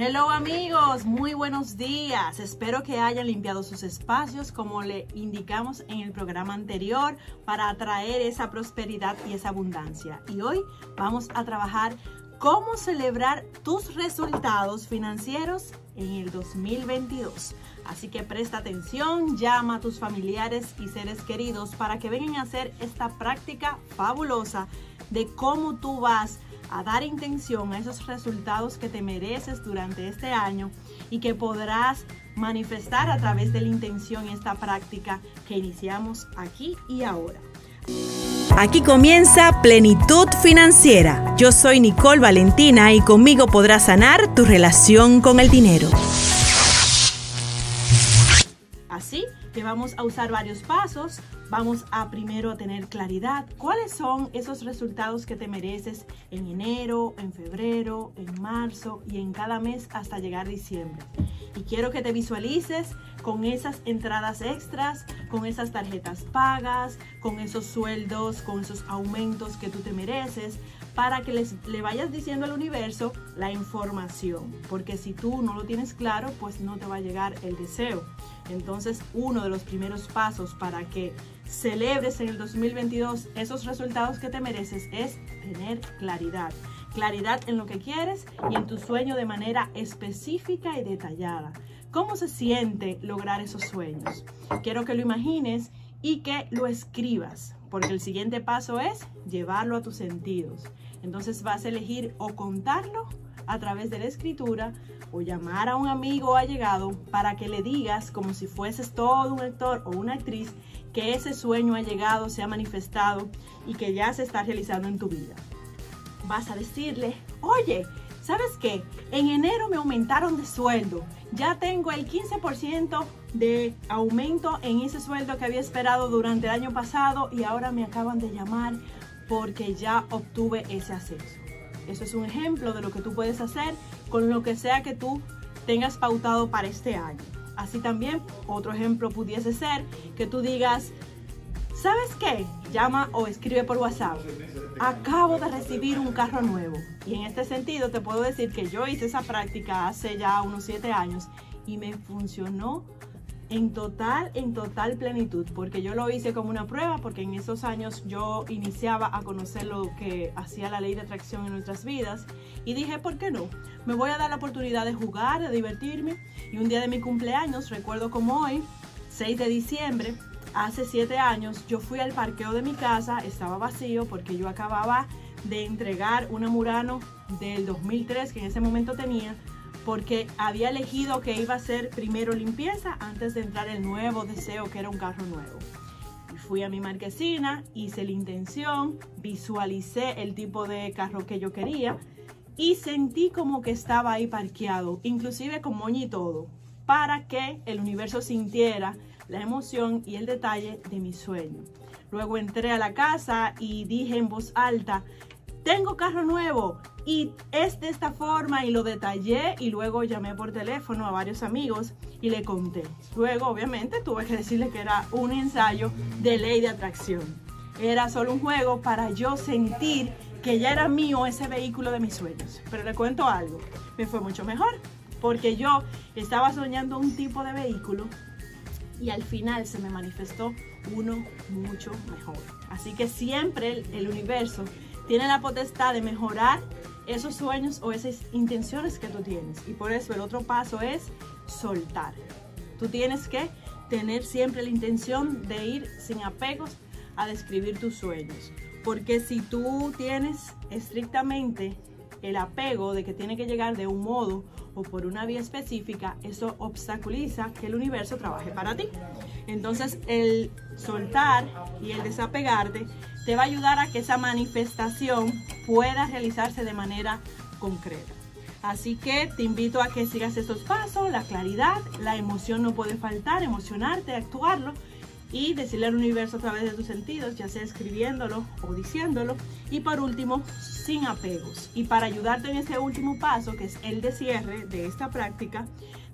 Hello amigos, muy buenos días. Espero que hayan limpiado sus espacios como le indicamos en el programa anterior para atraer esa prosperidad y esa abundancia. Y hoy vamos a trabajar cómo celebrar tus resultados financieros en el 2022. Así que presta atención, llama a tus familiares y seres queridos para que vengan a hacer esta práctica fabulosa de cómo tú vas a dar intención a esos resultados que te mereces durante este año y que podrás manifestar a través de la intención esta práctica que iniciamos aquí y ahora. Aquí comienza Plenitud Financiera. Yo soy Nicole Valentina y conmigo podrás sanar tu relación con el dinero. Vamos a usar varios pasos. Vamos a primero a tener claridad. ¿Cuáles son esos resultados que te mereces en enero, en febrero, en marzo y en cada mes hasta llegar diciembre? Y quiero que te visualices con esas entradas extras, con esas tarjetas pagas, con esos sueldos, con esos aumentos que tú te mereces, para que les, le vayas diciendo al universo la información. Porque si tú no lo tienes claro, pues no te va a llegar el deseo. Entonces, uno de los primeros pasos para que celebres en el 2022 esos resultados que te mereces es tener claridad. Claridad en lo que quieres y en tu sueño de manera específica y detallada. ¿Cómo se siente lograr esos sueños? Quiero que lo imagines y que lo escribas, porque el siguiente paso es llevarlo a tus sentidos. Entonces vas a elegir o contarlo a través de la escritura o llamar a un amigo allegado para que le digas como si fueses todo un actor o una actriz que ese sueño ha llegado, se ha manifestado y que ya se está realizando en tu vida. Vas a decirle, oye, ¿sabes qué? En enero me aumentaron de sueldo. Ya tengo el 15% de aumento en ese sueldo que había esperado durante el año pasado y ahora me acaban de llamar porque ya obtuve ese ascenso. Eso es un ejemplo de lo que tú puedes hacer con lo que sea que tú tengas pautado para este año. Así también, otro ejemplo pudiese ser que tú digas, ¿sabes qué? Llama o escribe por WhatsApp. Acabo de recibir un carro nuevo. Y en este sentido te puedo decir que yo hice esa práctica hace ya unos 7 años y me funcionó en total, en total plenitud, porque yo lo hice como una prueba, porque en esos años yo iniciaba a conocer lo que hacía la ley de atracción en nuestras vidas y dije, ¿por qué no? Me voy a dar la oportunidad de jugar, de divertirme y un día de mi cumpleaños, recuerdo como hoy, 6 de diciembre, hace 7 años, yo fui al parqueo de mi casa, estaba vacío porque yo acababa de entregar una Murano del 2003 que en ese momento tenía porque había elegido que iba a ser primero limpieza antes de entrar el nuevo deseo que era un carro nuevo. Fui a mi marquesina, hice la intención, visualicé el tipo de carro que yo quería y sentí como que estaba ahí parqueado, inclusive con moño y todo, para que el universo sintiera la emoción y el detalle de mi sueño. Luego entré a la casa y dije en voz alta, tengo carro nuevo y es de esta forma y lo detallé y luego llamé por teléfono a varios amigos y le conté. Luego obviamente tuve que decirle que era un ensayo de ley de atracción. Era solo un juego para yo sentir que ya era mío ese vehículo de mis sueños. Pero le cuento algo, me fue mucho mejor porque yo estaba soñando un tipo de vehículo y al final se me manifestó uno mucho mejor. Así que siempre el, el universo tiene la potestad de mejorar esos sueños o esas intenciones que tú tienes. Y por eso el otro paso es soltar. Tú tienes que tener siempre la intención de ir sin apegos a describir tus sueños. Porque si tú tienes estrictamente el apego de que tiene que llegar de un modo o por una vía específica, eso obstaculiza que el universo trabaje para ti. Entonces el soltar y el desapegarte te va a ayudar a que esa manifestación pueda realizarse de manera concreta. Así que te invito a que sigas estos pasos, la claridad, la emoción no puede faltar, emocionarte, actuarlo y decirle al universo a través de tus sentidos, ya sea escribiéndolo o diciéndolo. Y por último, sin apegos. Y para ayudarte en este último paso, que es el de cierre de esta práctica,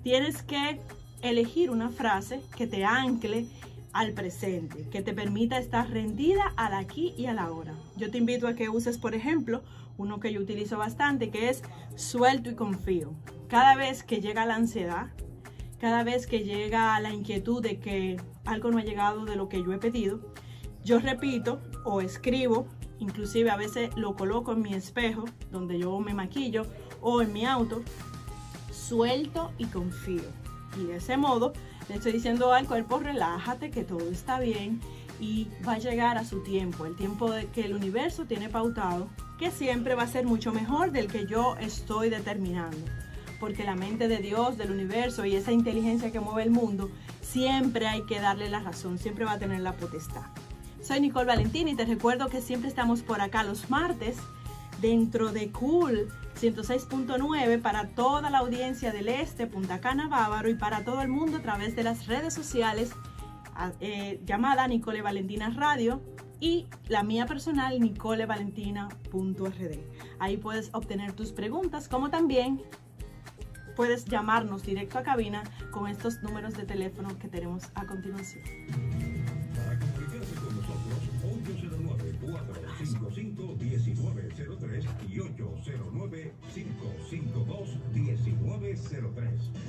tienes que elegir una frase que te ancle al presente, que te permita estar rendida al aquí y a la hora. Yo te invito a que uses, por ejemplo, uno que yo utilizo bastante, que es suelto y confío. cada vez que llega la ansiedad, cada vez que llega la inquietud de que algo no ha llegado de lo que yo he pedido, yo repito o escribo, inclusive a veces lo coloco en mi espejo donde yo me maquillo o en mi auto, suelto y confío. Y de ese modo le estoy diciendo al cuerpo, relájate, que todo está bien y va a llegar a su tiempo, el tiempo que el universo tiene pautado, que siempre va a ser mucho mejor del que yo estoy determinando. Porque la mente de Dios, del universo y esa inteligencia que mueve el mundo, siempre hay que darle la razón, siempre va a tener la potestad. Soy Nicole Valentín y te recuerdo que siempre estamos por acá los martes dentro de Cool 106.9 para toda la audiencia del este, Punta Cana, Bávaro y para todo el mundo a través de las redes sociales eh, llamada Nicole Valentina Radio y la mía personal nicolevalentina.rd. Ahí puedes obtener tus preguntas como también puedes llamarnos directo a cabina con estos números de teléfono que tenemos a continuación. 809-552-1903.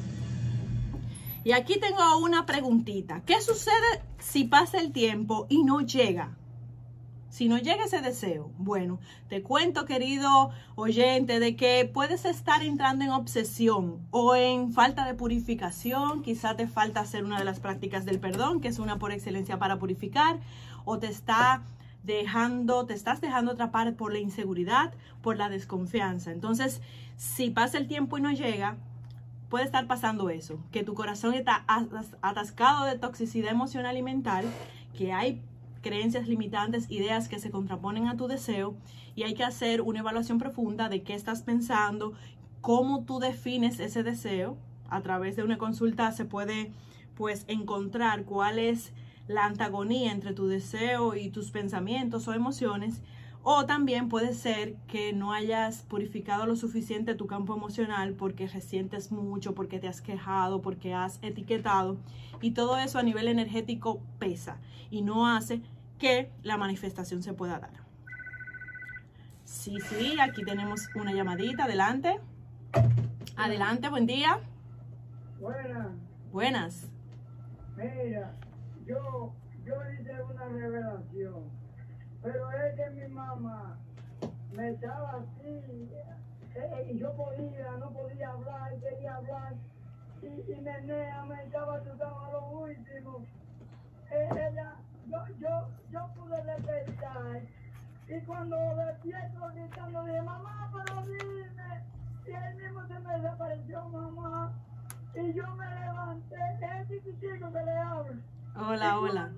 Y aquí tengo una preguntita. ¿Qué sucede si pasa el tiempo y no llega? Si no llega ese deseo, bueno, te cuento, querido oyente, de que puedes estar entrando en obsesión o en falta de purificación, quizá te falta hacer una de las prácticas del perdón, que es una por excelencia para purificar, o te está dejando, te estás dejando atrapar por la inseguridad, por la desconfianza. Entonces, si pasa el tiempo y no llega, puede estar pasando eso, que tu corazón está atascado de toxicidad emocional y mental, que hay creencias limitantes, ideas que se contraponen a tu deseo y hay que hacer una evaluación profunda de qué estás pensando, cómo tú defines ese deseo. A través de una consulta se puede pues encontrar cuál es la antagonía entre tu deseo y tus pensamientos o emociones o también puede ser que no hayas purificado lo suficiente tu campo emocional porque resientes mucho, porque te has quejado, porque has etiquetado. Y todo eso a nivel energético pesa y no hace que la manifestación se pueda dar. Sí, sí, aquí tenemos una llamadita. Adelante. Adelante, buen día. Buenas. Buenas. Mira, yo, yo hice una revelación pero es que mi mamá me estaba así, eh, y yo podía, no podía hablar, quería hablar, y, y Nenea me estaba asustando a lo último. Eh, ella, yo, yo, yo pude despertar, y cuando despierto gritando, dije, mamá, pero dime, y él mismo se me desapareció, mamá, y yo me levanté, es chiquitico que le hablo. Hola, hola.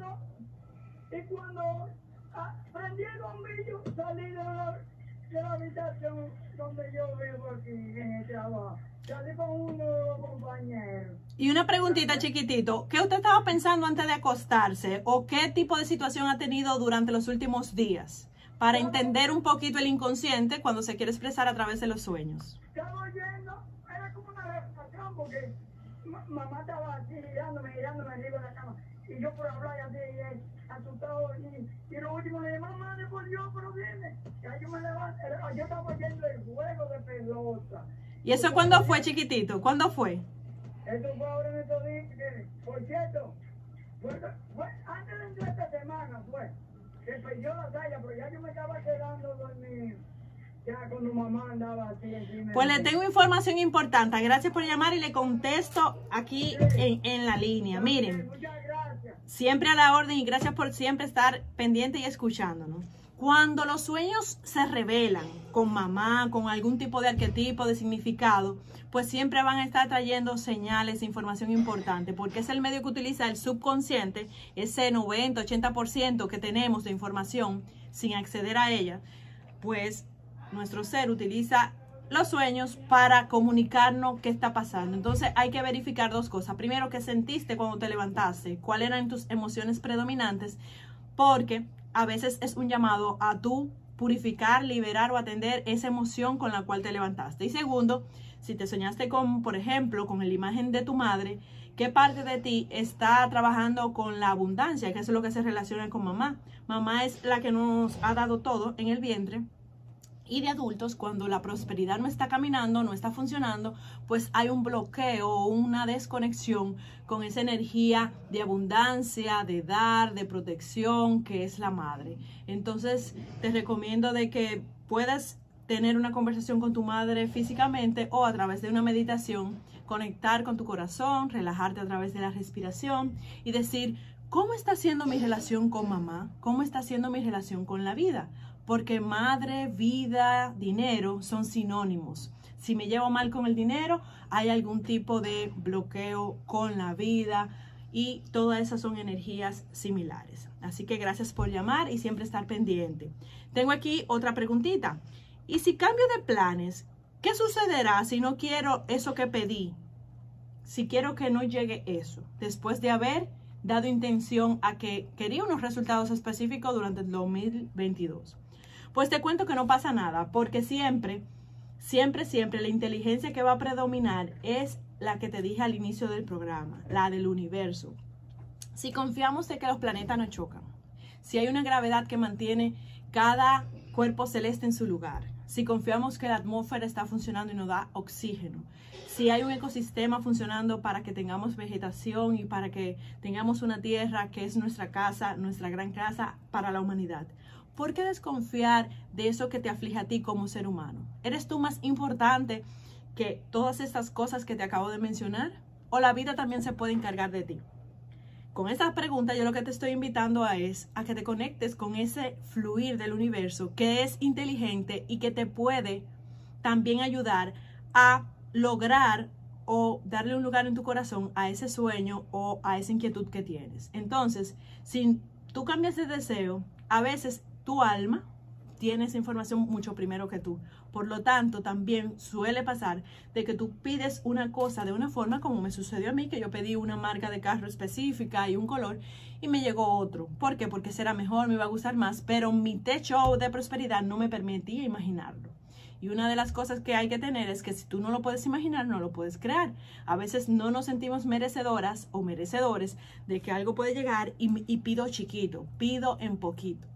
y cuando prendí el bombillo, salí de la, de la habitación donde yo vivo aquí en el trabajo. Salí con uno de los compañeros. Y una preguntita chiquitito, ¿qué usted estaba pensando antes de acostarse o qué tipo de situación ha tenido durante los últimos días? Para entender un poquito el inconsciente cuando se quiere expresar a través de los sueños. Estaba oyendo, era como una reflexión porque mamá estaba así mirándome, mirándome arriba de la cama. Yo por hablar así, asustado y, y lo último le dije, mamá, por Dios, pero viene. Ya yo me levanto, yo estaba viendo el juego de pelota. ¿Y eso cuándo fue, chiquitito? ¿Cuándo fue? Eso fue ahora en estos días, por cierto, fue, fue, antes de esta semana fue, que perdió la talla, pero ya yo me estaba quedando dormido. Ya cuando mamá andaba así encima. Pues le tengo información importante. Gracias por llamar y le contesto aquí en, en la línea. Miren. Siempre a la orden y gracias por siempre estar pendiente y escuchándonos. Cuando los sueños se revelan con mamá, con algún tipo de arquetipo, de significado, pues siempre van a estar trayendo señales, información importante, porque es el medio que utiliza el subconsciente, ese 90, 80% que tenemos de información sin acceder a ella, pues nuestro ser utiliza los sueños para comunicarnos qué está pasando. Entonces hay que verificar dos cosas. Primero, qué sentiste cuando te levantaste, cuáles eran tus emociones predominantes, porque a veces es un llamado a tú purificar, liberar o atender esa emoción con la cual te levantaste. Y segundo, si te soñaste con, por ejemplo, con la imagen de tu madre, ¿qué parte de ti está trabajando con la abundancia? Que es lo que se relaciona con mamá. Mamá es la que nos ha dado todo en el vientre Y de adultos, cuando la prosperidad no está caminando, no está funcionando, pues hay un bloqueo o una desconexión con esa energía de abundancia, de dar, de protección, que es la madre. Entonces, te recomiendo de que puedas tener una conversación con tu madre físicamente o a través de una meditación, conectar con tu corazón, relajarte a través de la respiración y decir, ¿cómo está siendo mi relación con mamá? ¿Cómo está siendo mi relación con la vida? Porque madre, vida, dinero son sinónimos. Si me llevo mal con el dinero, hay algún tipo de bloqueo con la vida y todas esas son energías similares. Así que gracias por llamar y siempre estar pendiente. Tengo aquí otra preguntita. ¿Y si cambio de planes, qué sucederá si no quiero eso que pedí? Si quiero que no llegue eso, después de haber dado intención a que quería unos resultados específicos durante el 2022. Pues te cuento que no pasa nada, porque siempre, siempre, siempre la inteligencia que va a predominar es la que te dije al inicio del programa, la del universo. Si confiamos de que los planetas no chocan, si hay una gravedad que mantiene cada cuerpo celeste en su lugar, si confiamos que la atmósfera está funcionando y nos da oxígeno, si hay un ecosistema funcionando para que tengamos vegetación y para que tengamos una tierra que es nuestra casa, nuestra gran casa para la humanidad. ¿Por qué desconfiar de eso que te aflige a ti como ser humano? ¿Eres tú más importante que todas estas cosas que te acabo de mencionar? ¿O la vida también se puede encargar de ti? Con esta pregunta yo lo que te estoy invitando a es a que te conectes con ese fluir del universo que es inteligente y que te puede también ayudar a lograr o darle un lugar en tu corazón a ese sueño o a esa inquietud que tienes. Entonces, si tú cambias de deseo, a veces tu alma tiene esa información mucho primero que tú. Por lo tanto, también suele pasar de que tú pides una cosa de una forma como me sucedió a mí, que yo pedí una marca de carro específica y un color y me llegó otro. ¿Por qué? Porque será mejor, me iba a gustar más, pero mi techo de prosperidad no me permitía imaginarlo. Y una de las cosas que hay que tener es que si tú no lo puedes imaginar, no lo puedes crear. A veces no nos sentimos merecedoras o merecedores de que algo puede llegar y, y pido chiquito, pido en poquito.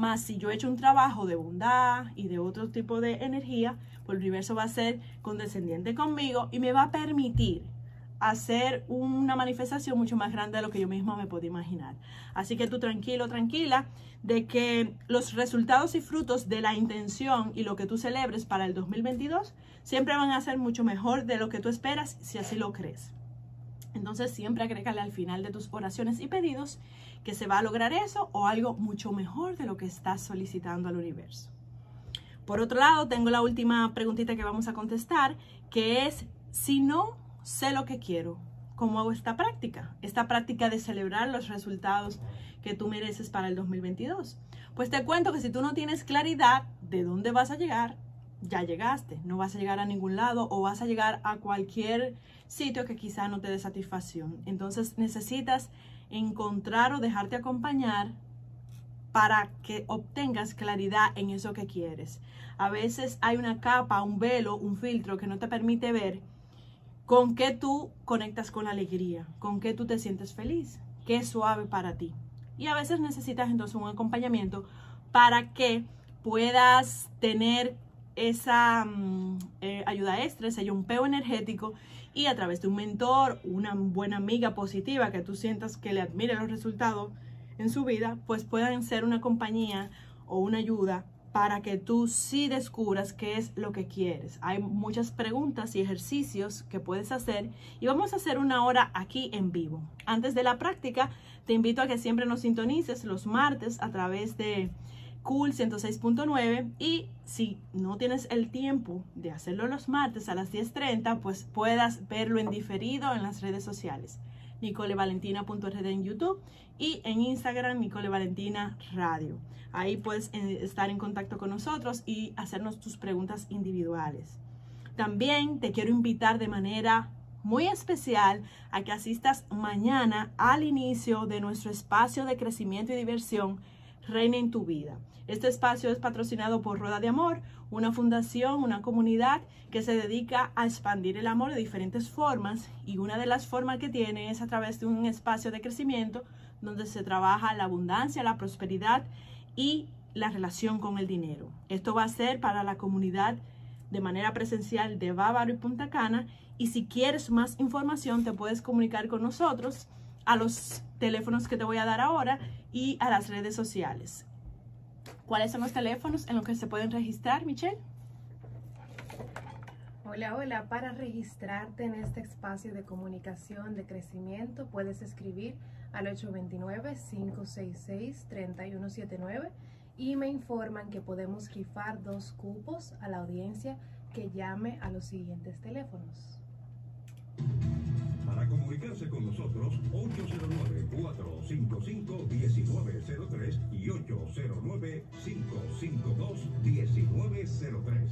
Más si yo he hecho un trabajo de bondad y de otro tipo de energía, pues el universo va a ser condescendiente conmigo y me va a permitir hacer una manifestación mucho más grande de lo que yo misma me puedo imaginar. Así que tú tranquilo, tranquila, de que los resultados y frutos de la intención y lo que tú celebres para el 2022 siempre van a ser mucho mejor de lo que tú esperas si así lo crees. Entonces siempre agrégale al final de tus oraciones y pedidos que se va a lograr eso o algo mucho mejor de lo que estás solicitando al universo. Por otro lado, tengo la última preguntita que vamos a contestar, que es, si no sé lo que quiero, ¿cómo hago esta práctica? Esta práctica de celebrar los resultados que tú mereces para el 2022. Pues te cuento que si tú no tienes claridad de dónde vas a llegar, ya llegaste, no vas a llegar a ningún lado o vas a llegar a cualquier sitio que quizá no te dé satisfacción. Entonces necesitas encontrar o dejarte acompañar para que obtengas claridad en eso que quieres. A veces hay una capa, un velo, un filtro que no te permite ver con qué tú conectas con la alegría, con qué tú te sientes feliz, qué es suave para ti. Y a veces necesitas entonces un acompañamiento para que puedas tener esa mm, eh, ayuda extra, ese yumpeo energético y a través de un mentor, una buena amiga positiva que tú sientas que le admire los resultados en su vida, pues puedan ser una compañía o una ayuda para que tú sí descubras qué es lo que quieres. Hay muchas preguntas y ejercicios que puedes hacer y vamos a hacer una hora aquí en vivo. Antes de la práctica, te invito a que siempre nos sintonices los martes a través de Cool 106.9 y si no tienes el tiempo de hacerlo los martes a las 10.30, pues puedas verlo en diferido en las redes sociales. NicoleValentina.rd en YouTube y en Instagram Nicole Valentina Radio. Ahí puedes eh, estar en contacto con nosotros y hacernos tus preguntas individuales. También te quiero invitar de manera muy especial a que asistas mañana al inicio de nuestro espacio de crecimiento y diversión Reina en tu vida. Este espacio es patrocinado por Rueda de Amor, una fundación, una comunidad que se dedica a expandir el amor de diferentes formas y una de las formas que tiene es a través de un espacio de crecimiento donde se trabaja la abundancia, la prosperidad y la relación con el dinero. Esto va a ser para la comunidad de manera presencial de Bávaro y Punta Cana. Y si quieres más información, te puedes comunicar con nosotros a los teléfonos que te voy a dar ahora y a las redes sociales. ¿Cuáles son los teléfonos en los que se pueden registrar, Michelle? Hola, hola. Para registrarte en este espacio de comunicación de crecimiento, puedes escribir al 829-566-3179 y me informan que podemos rifar dos cupos a la audiencia que llame a los siguientes teléfonos. Comunicarse con nosotros, 809-455-1903 y 809-552-1903.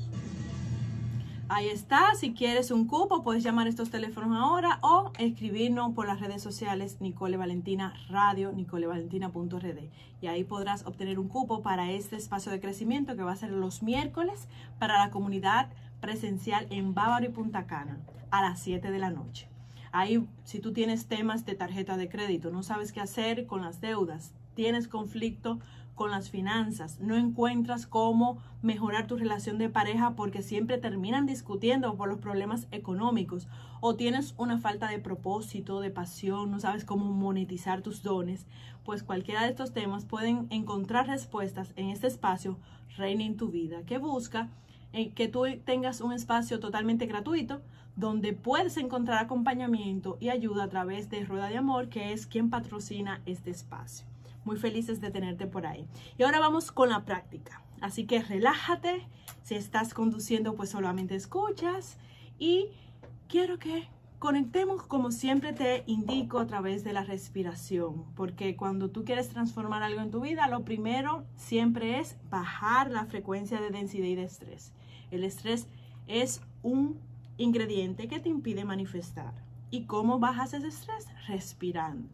Ahí está, si quieres un cupo puedes llamar a estos teléfonos ahora o escribirnos por las redes sociales Nicole Valentina Radio, nicolevalentina.rd y ahí podrás obtener un cupo para este espacio de crecimiento que va a ser los miércoles para la comunidad presencial en Bávaro y Punta Cana a las 7 de la noche. Ahí, si tú tienes temas de tarjeta de crédito, no sabes qué hacer con las deudas, tienes conflicto con las finanzas, no encuentras cómo mejorar tu relación de pareja porque siempre terminan discutiendo por los problemas económicos o tienes una falta de propósito, de pasión, no sabes cómo monetizar tus dones, pues cualquiera de estos temas pueden encontrar respuestas en este espacio Reina en tu vida, que busca que tú tengas un espacio totalmente gratuito donde puedes encontrar acompañamiento y ayuda a través de Rueda de Amor, que es quien patrocina este espacio. Muy felices de tenerte por ahí. Y ahora vamos con la práctica. Así que relájate. Si estás conduciendo, pues solamente escuchas. Y quiero que conectemos como siempre te indico a través de la respiración. Porque cuando tú quieres transformar algo en tu vida, lo primero siempre es bajar la frecuencia de densidad y de estrés. El estrés es un ingrediente que te impide manifestar. ¿Y cómo bajas ese estrés? Respirando.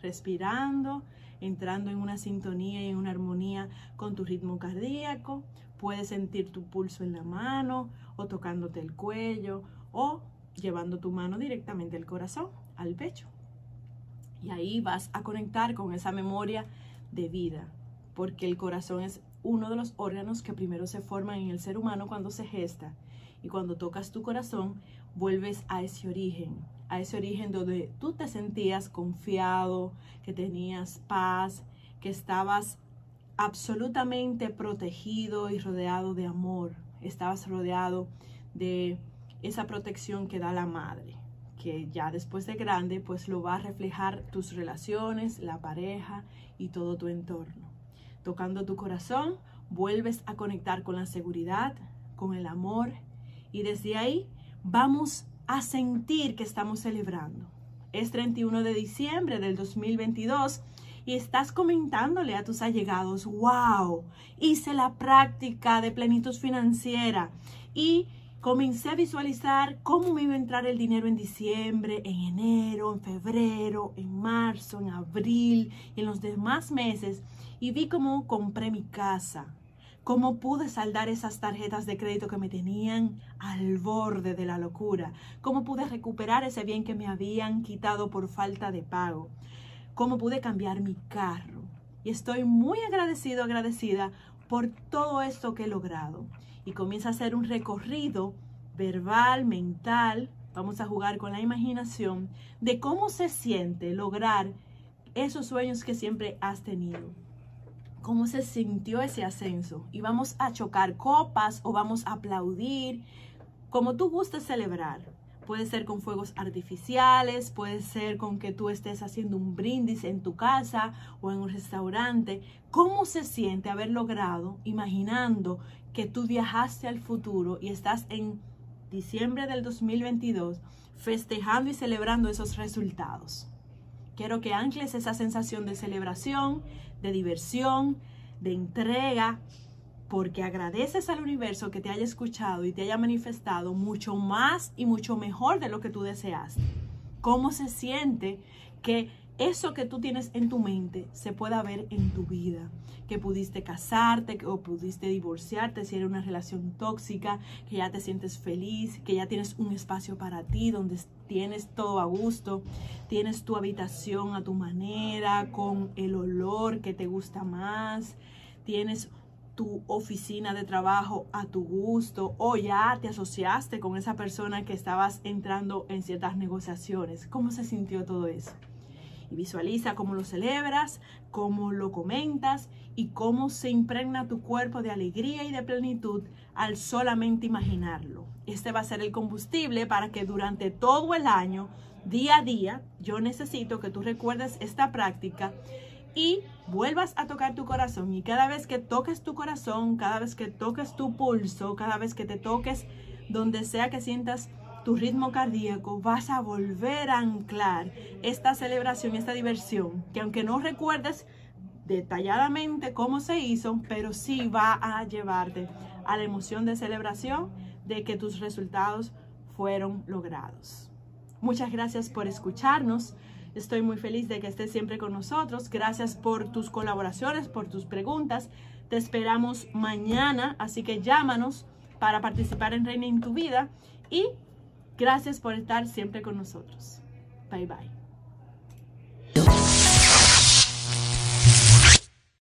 Respirando entrando en una sintonía y en una armonía con tu ritmo cardíaco. Puedes sentir tu pulso en la mano o tocándote el cuello o llevando tu mano directamente al corazón, al pecho. Y ahí vas a conectar con esa memoria de vida, porque el corazón es uno de los órganos que primero se forman en el ser humano cuando se gesta. Y cuando tocas tu corazón, vuelves a ese origen, a ese origen donde tú te sentías confiado, que tenías paz, que estabas absolutamente protegido y rodeado de amor, estabas rodeado de esa protección que da la madre, que ya después de grande pues lo va a reflejar tus relaciones, la pareja y todo tu entorno. Tocando tu corazón, vuelves a conectar con la seguridad, con el amor y desde ahí vamos a sentir que estamos celebrando. Es 31 de diciembre del 2022 y estás comentándole a tus allegados, wow, hice la práctica de plenitud financiera y comencé a visualizar cómo me iba a entrar el dinero en diciembre, en enero, en febrero, en marzo, en abril en los demás meses y vi cómo compré mi casa, cómo pude saldar esas tarjetas de crédito que me tenían al borde de la locura, cómo pude recuperar ese bien que me habían quitado por falta de pago, cómo pude cambiar mi carro. Y estoy muy agradecido, agradecida por todo esto que he logrado. Y comienza a hacer un recorrido verbal, mental, vamos a jugar con la imaginación, de cómo se siente lograr esos sueños que siempre has tenido cómo se sintió ese ascenso. Y vamos a chocar copas o vamos a aplaudir, como tú gustes celebrar. Puede ser con fuegos artificiales, puede ser con que tú estés haciendo un brindis en tu casa o en un restaurante. ¿Cómo se siente haber logrado, imaginando que tú viajaste al futuro y estás en diciembre del 2022 festejando y celebrando esos resultados? Quiero que ancles esa sensación de celebración, de diversión, de entrega, porque agradeces al universo que te haya escuchado y te haya manifestado mucho más y mucho mejor de lo que tú deseas. ¿Cómo se siente que eso que tú tienes en tu mente se pueda ver en tu vida? Que pudiste casarte o pudiste divorciarte si era una relación tóxica, que ya te sientes feliz, que ya tienes un espacio para ti donde tienes todo a gusto, tienes tu habitación a tu manera, con el olor que te gusta más, tienes tu oficina de trabajo a tu gusto o ya te asociaste con esa persona que estabas entrando en ciertas negociaciones. ¿Cómo se sintió todo eso? Y visualiza cómo lo celebras, cómo lo comentas y cómo se impregna tu cuerpo de alegría y de plenitud al solamente imaginarlo. Este va a ser el combustible para que durante todo el año, día a día, yo necesito que tú recuerdes esta práctica y vuelvas a tocar tu corazón. Y cada vez que toques tu corazón, cada vez que toques tu pulso, cada vez que te toques donde sea que sientas tu ritmo cardíaco, vas a volver a anclar esta celebración, esta diversión, que aunque no recuerdes detalladamente cómo se hizo, pero sí va a llevarte a la emoción de celebración de que tus resultados fueron logrados. Muchas gracias por escucharnos. Estoy muy feliz de que estés siempre con nosotros. Gracias por tus colaboraciones, por tus preguntas. Te esperamos mañana, así que llámanos para participar en Reina en tu vida y gracias por estar siempre con nosotros. Bye bye.